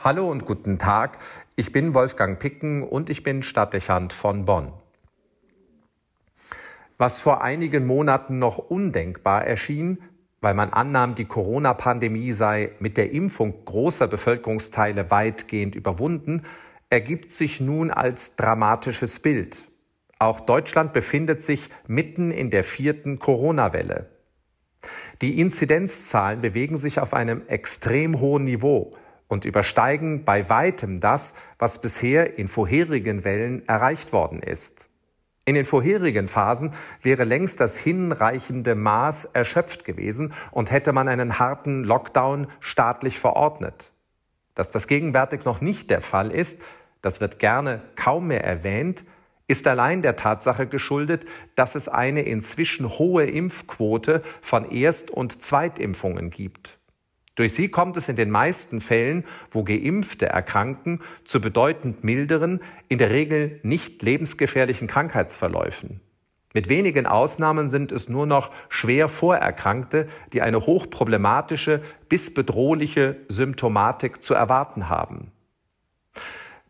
Hallo und guten Tag. Ich bin Wolfgang Picken und ich bin Stadtdechant von Bonn. Was vor einigen Monaten noch undenkbar erschien, weil man annahm, die Corona-Pandemie sei mit der Impfung großer Bevölkerungsteile weitgehend überwunden, ergibt sich nun als dramatisches Bild. Auch Deutschland befindet sich mitten in der vierten Corona-Welle. Die Inzidenzzahlen bewegen sich auf einem extrem hohen Niveau und übersteigen bei weitem das, was bisher in vorherigen Wellen erreicht worden ist. In den vorherigen Phasen wäre längst das hinreichende Maß erschöpft gewesen und hätte man einen harten Lockdown staatlich verordnet. Dass das gegenwärtig noch nicht der Fall ist, das wird gerne kaum mehr erwähnt, ist allein der Tatsache geschuldet, dass es eine inzwischen hohe Impfquote von Erst- und Zweitimpfungen gibt. Durch sie kommt es in den meisten Fällen, wo Geimpfte erkranken, zu bedeutend milderen, in der Regel nicht lebensgefährlichen Krankheitsverläufen. Mit wenigen Ausnahmen sind es nur noch schwer Vorerkrankte, die eine hochproblematische bis bedrohliche Symptomatik zu erwarten haben.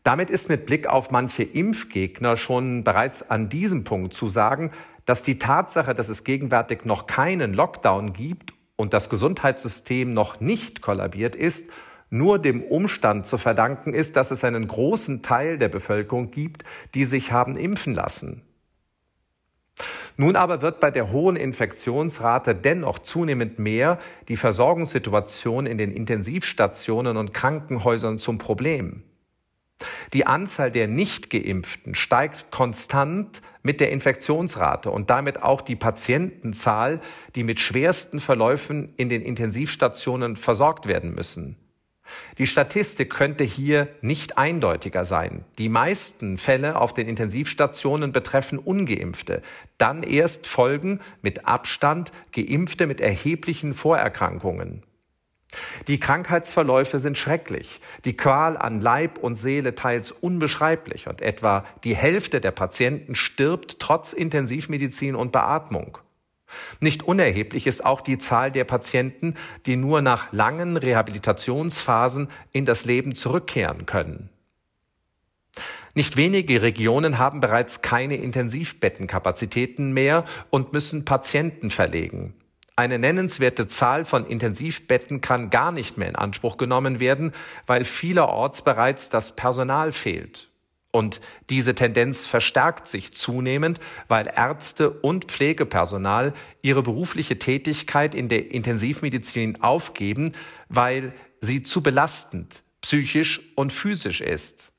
Damit ist mit Blick auf manche Impfgegner schon bereits an diesem Punkt zu sagen, dass die Tatsache, dass es gegenwärtig noch keinen Lockdown gibt und das Gesundheitssystem noch nicht kollabiert ist, nur dem Umstand zu verdanken ist, dass es einen großen Teil der Bevölkerung gibt, die sich haben impfen lassen. Nun aber wird bei der hohen Infektionsrate dennoch zunehmend mehr die Versorgungssituation in den Intensivstationen und Krankenhäusern zum Problem. Die Anzahl der Nichtgeimpften steigt konstant mit der Infektionsrate und damit auch die Patientenzahl, die mit schwersten Verläufen in den Intensivstationen versorgt werden müssen. Die Statistik könnte hier nicht eindeutiger sein. Die meisten Fälle auf den Intensivstationen betreffen ungeimpfte, dann erst folgen mit Abstand geimpfte mit erheblichen Vorerkrankungen. Die Krankheitsverläufe sind schrecklich, die Qual an Leib und Seele teils unbeschreiblich und etwa die Hälfte der Patienten stirbt trotz Intensivmedizin und Beatmung. Nicht unerheblich ist auch die Zahl der Patienten, die nur nach langen Rehabilitationsphasen in das Leben zurückkehren können. Nicht wenige Regionen haben bereits keine Intensivbettenkapazitäten mehr und müssen Patienten verlegen. Eine nennenswerte Zahl von Intensivbetten kann gar nicht mehr in Anspruch genommen werden, weil vielerorts bereits das Personal fehlt. Und diese Tendenz verstärkt sich zunehmend, weil Ärzte und Pflegepersonal ihre berufliche Tätigkeit in der Intensivmedizin aufgeben, weil sie zu belastend, psychisch und physisch ist.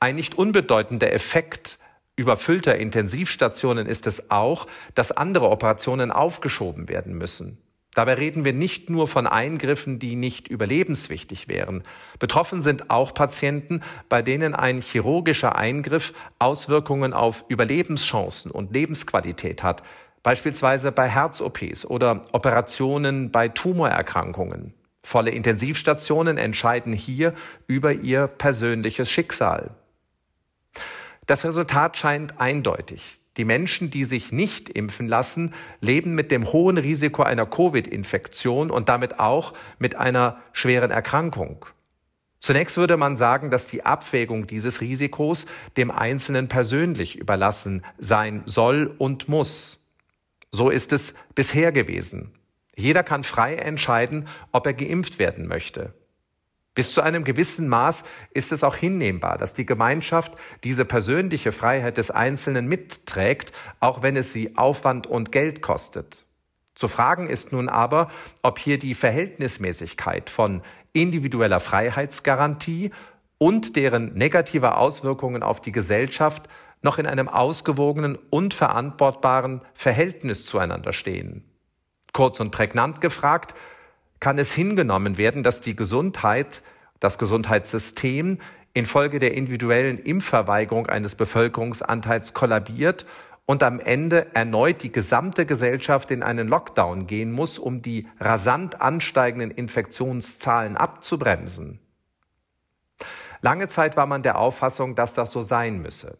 Ein nicht unbedeutender Effekt überfüllter Intensivstationen ist es auch, dass andere Operationen aufgeschoben werden müssen. Dabei reden wir nicht nur von Eingriffen, die nicht überlebenswichtig wären. Betroffen sind auch Patienten, bei denen ein chirurgischer Eingriff Auswirkungen auf Überlebenschancen und Lebensqualität hat, beispielsweise bei Herz-OPs oder Operationen bei Tumorerkrankungen. Volle Intensivstationen entscheiden hier über ihr persönliches Schicksal. Das Resultat scheint eindeutig. Die Menschen, die sich nicht impfen lassen, leben mit dem hohen Risiko einer Covid-Infektion und damit auch mit einer schweren Erkrankung. Zunächst würde man sagen, dass die Abwägung dieses Risikos dem Einzelnen persönlich überlassen sein soll und muss. So ist es bisher gewesen. Jeder kann frei entscheiden, ob er geimpft werden möchte. Bis zu einem gewissen Maß ist es auch hinnehmbar, dass die Gemeinschaft diese persönliche Freiheit des Einzelnen mitträgt, auch wenn es sie Aufwand und Geld kostet. Zu fragen ist nun aber, ob hier die Verhältnismäßigkeit von individueller Freiheitsgarantie und deren negativer Auswirkungen auf die Gesellschaft noch in einem ausgewogenen und verantwortbaren Verhältnis zueinander stehen. Kurz und prägnant gefragt, kann es hingenommen werden, dass die Gesundheit, das Gesundheitssystem infolge der individuellen Impfverweigerung eines Bevölkerungsanteils kollabiert und am Ende erneut die gesamte Gesellschaft in einen Lockdown gehen muss, um die rasant ansteigenden Infektionszahlen abzubremsen. Lange Zeit war man der Auffassung, dass das so sein müsse.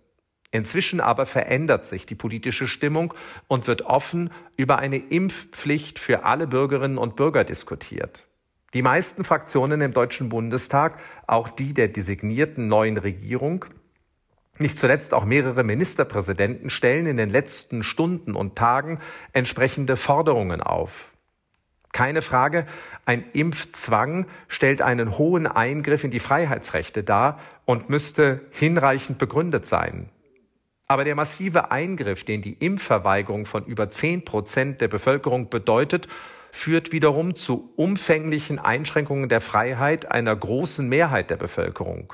Inzwischen aber verändert sich die politische Stimmung und wird offen über eine Impfpflicht für alle Bürgerinnen und Bürger diskutiert. Die meisten Fraktionen im Deutschen Bundestag, auch die der designierten neuen Regierung, nicht zuletzt auch mehrere Ministerpräsidenten stellen in den letzten Stunden und Tagen entsprechende Forderungen auf. Keine Frage, ein Impfzwang stellt einen hohen Eingriff in die Freiheitsrechte dar und müsste hinreichend begründet sein. Aber der massive Eingriff, den die Impfverweigerung von über zehn Prozent der Bevölkerung bedeutet, führt wiederum zu umfänglichen Einschränkungen der Freiheit einer großen Mehrheit der Bevölkerung.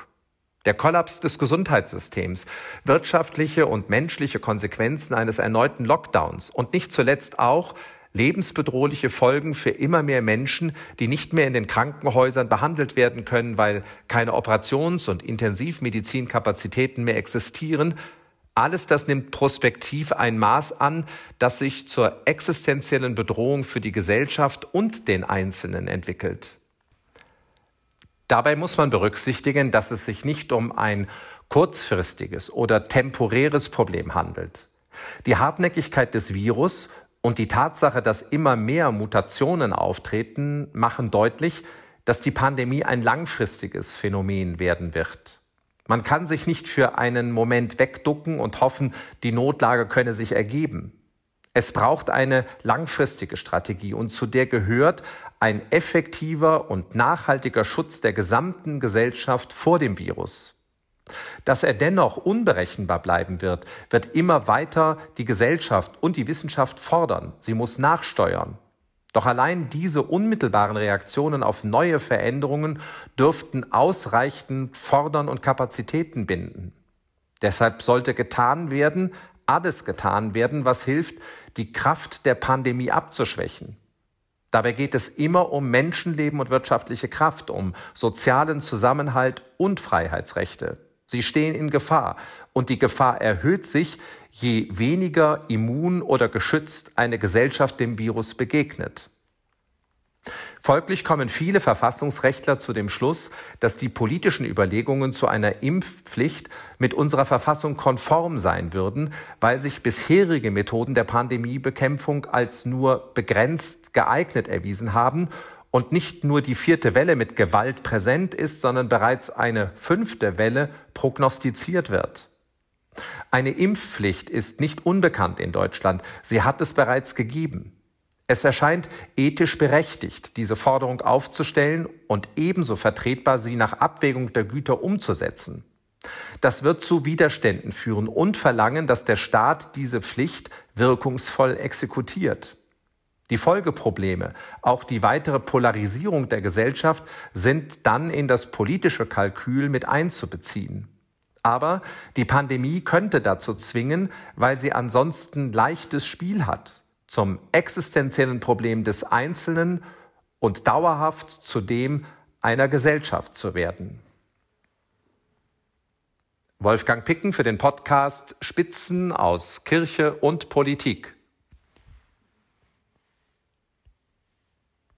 Der Kollaps des Gesundheitssystems, wirtschaftliche und menschliche Konsequenzen eines erneuten Lockdowns und nicht zuletzt auch lebensbedrohliche Folgen für immer mehr Menschen, die nicht mehr in den Krankenhäusern behandelt werden können, weil keine Operations- und Intensivmedizinkapazitäten mehr existieren, alles das nimmt prospektiv ein Maß an, das sich zur existenziellen Bedrohung für die Gesellschaft und den Einzelnen entwickelt. Dabei muss man berücksichtigen, dass es sich nicht um ein kurzfristiges oder temporäres Problem handelt. Die Hartnäckigkeit des Virus und die Tatsache, dass immer mehr Mutationen auftreten, machen deutlich, dass die Pandemie ein langfristiges Phänomen werden wird. Man kann sich nicht für einen Moment wegducken und hoffen, die Notlage könne sich ergeben. Es braucht eine langfristige Strategie und zu der gehört ein effektiver und nachhaltiger Schutz der gesamten Gesellschaft vor dem Virus. Dass er dennoch unberechenbar bleiben wird, wird immer weiter die Gesellschaft und die Wissenschaft fordern. Sie muss nachsteuern. Doch allein diese unmittelbaren Reaktionen auf neue Veränderungen dürften ausreichend fordern und Kapazitäten binden. Deshalb sollte getan werden, alles getan werden, was hilft, die Kraft der Pandemie abzuschwächen. Dabei geht es immer um Menschenleben und wirtschaftliche Kraft, um sozialen Zusammenhalt und Freiheitsrechte. Sie stehen in Gefahr und die Gefahr erhöht sich, je weniger immun oder geschützt eine Gesellschaft dem Virus begegnet. Folglich kommen viele Verfassungsrechtler zu dem Schluss, dass die politischen Überlegungen zu einer Impfpflicht mit unserer Verfassung konform sein würden, weil sich bisherige Methoden der Pandemiebekämpfung als nur begrenzt geeignet erwiesen haben und nicht nur die vierte Welle mit Gewalt präsent ist, sondern bereits eine fünfte Welle prognostiziert wird. Eine Impfpflicht ist nicht unbekannt in Deutschland. Sie hat es bereits gegeben. Es erscheint ethisch berechtigt, diese Forderung aufzustellen und ebenso vertretbar, sie nach Abwägung der Güter umzusetzen. Das wird zu Widerständen führen und verlangen, dass der Staat diese Pflicht wirkungsvoll exekutiert. Die Folgeprobleme, auch die weitere Polarisierung der Gesellschaft sind dann in das politische Kalkül mit einzubeziehen. Aber die Pandemie könnte dazu zwingen, weil sie ansonsten leichtes Spiel hat, zum existenziellen Problem des Einzelnen und dauerhaft zu dem einer Gesellschaft zu werden. Wolfgang Picken für den Podcast Spitzen aus Kirche und Politik.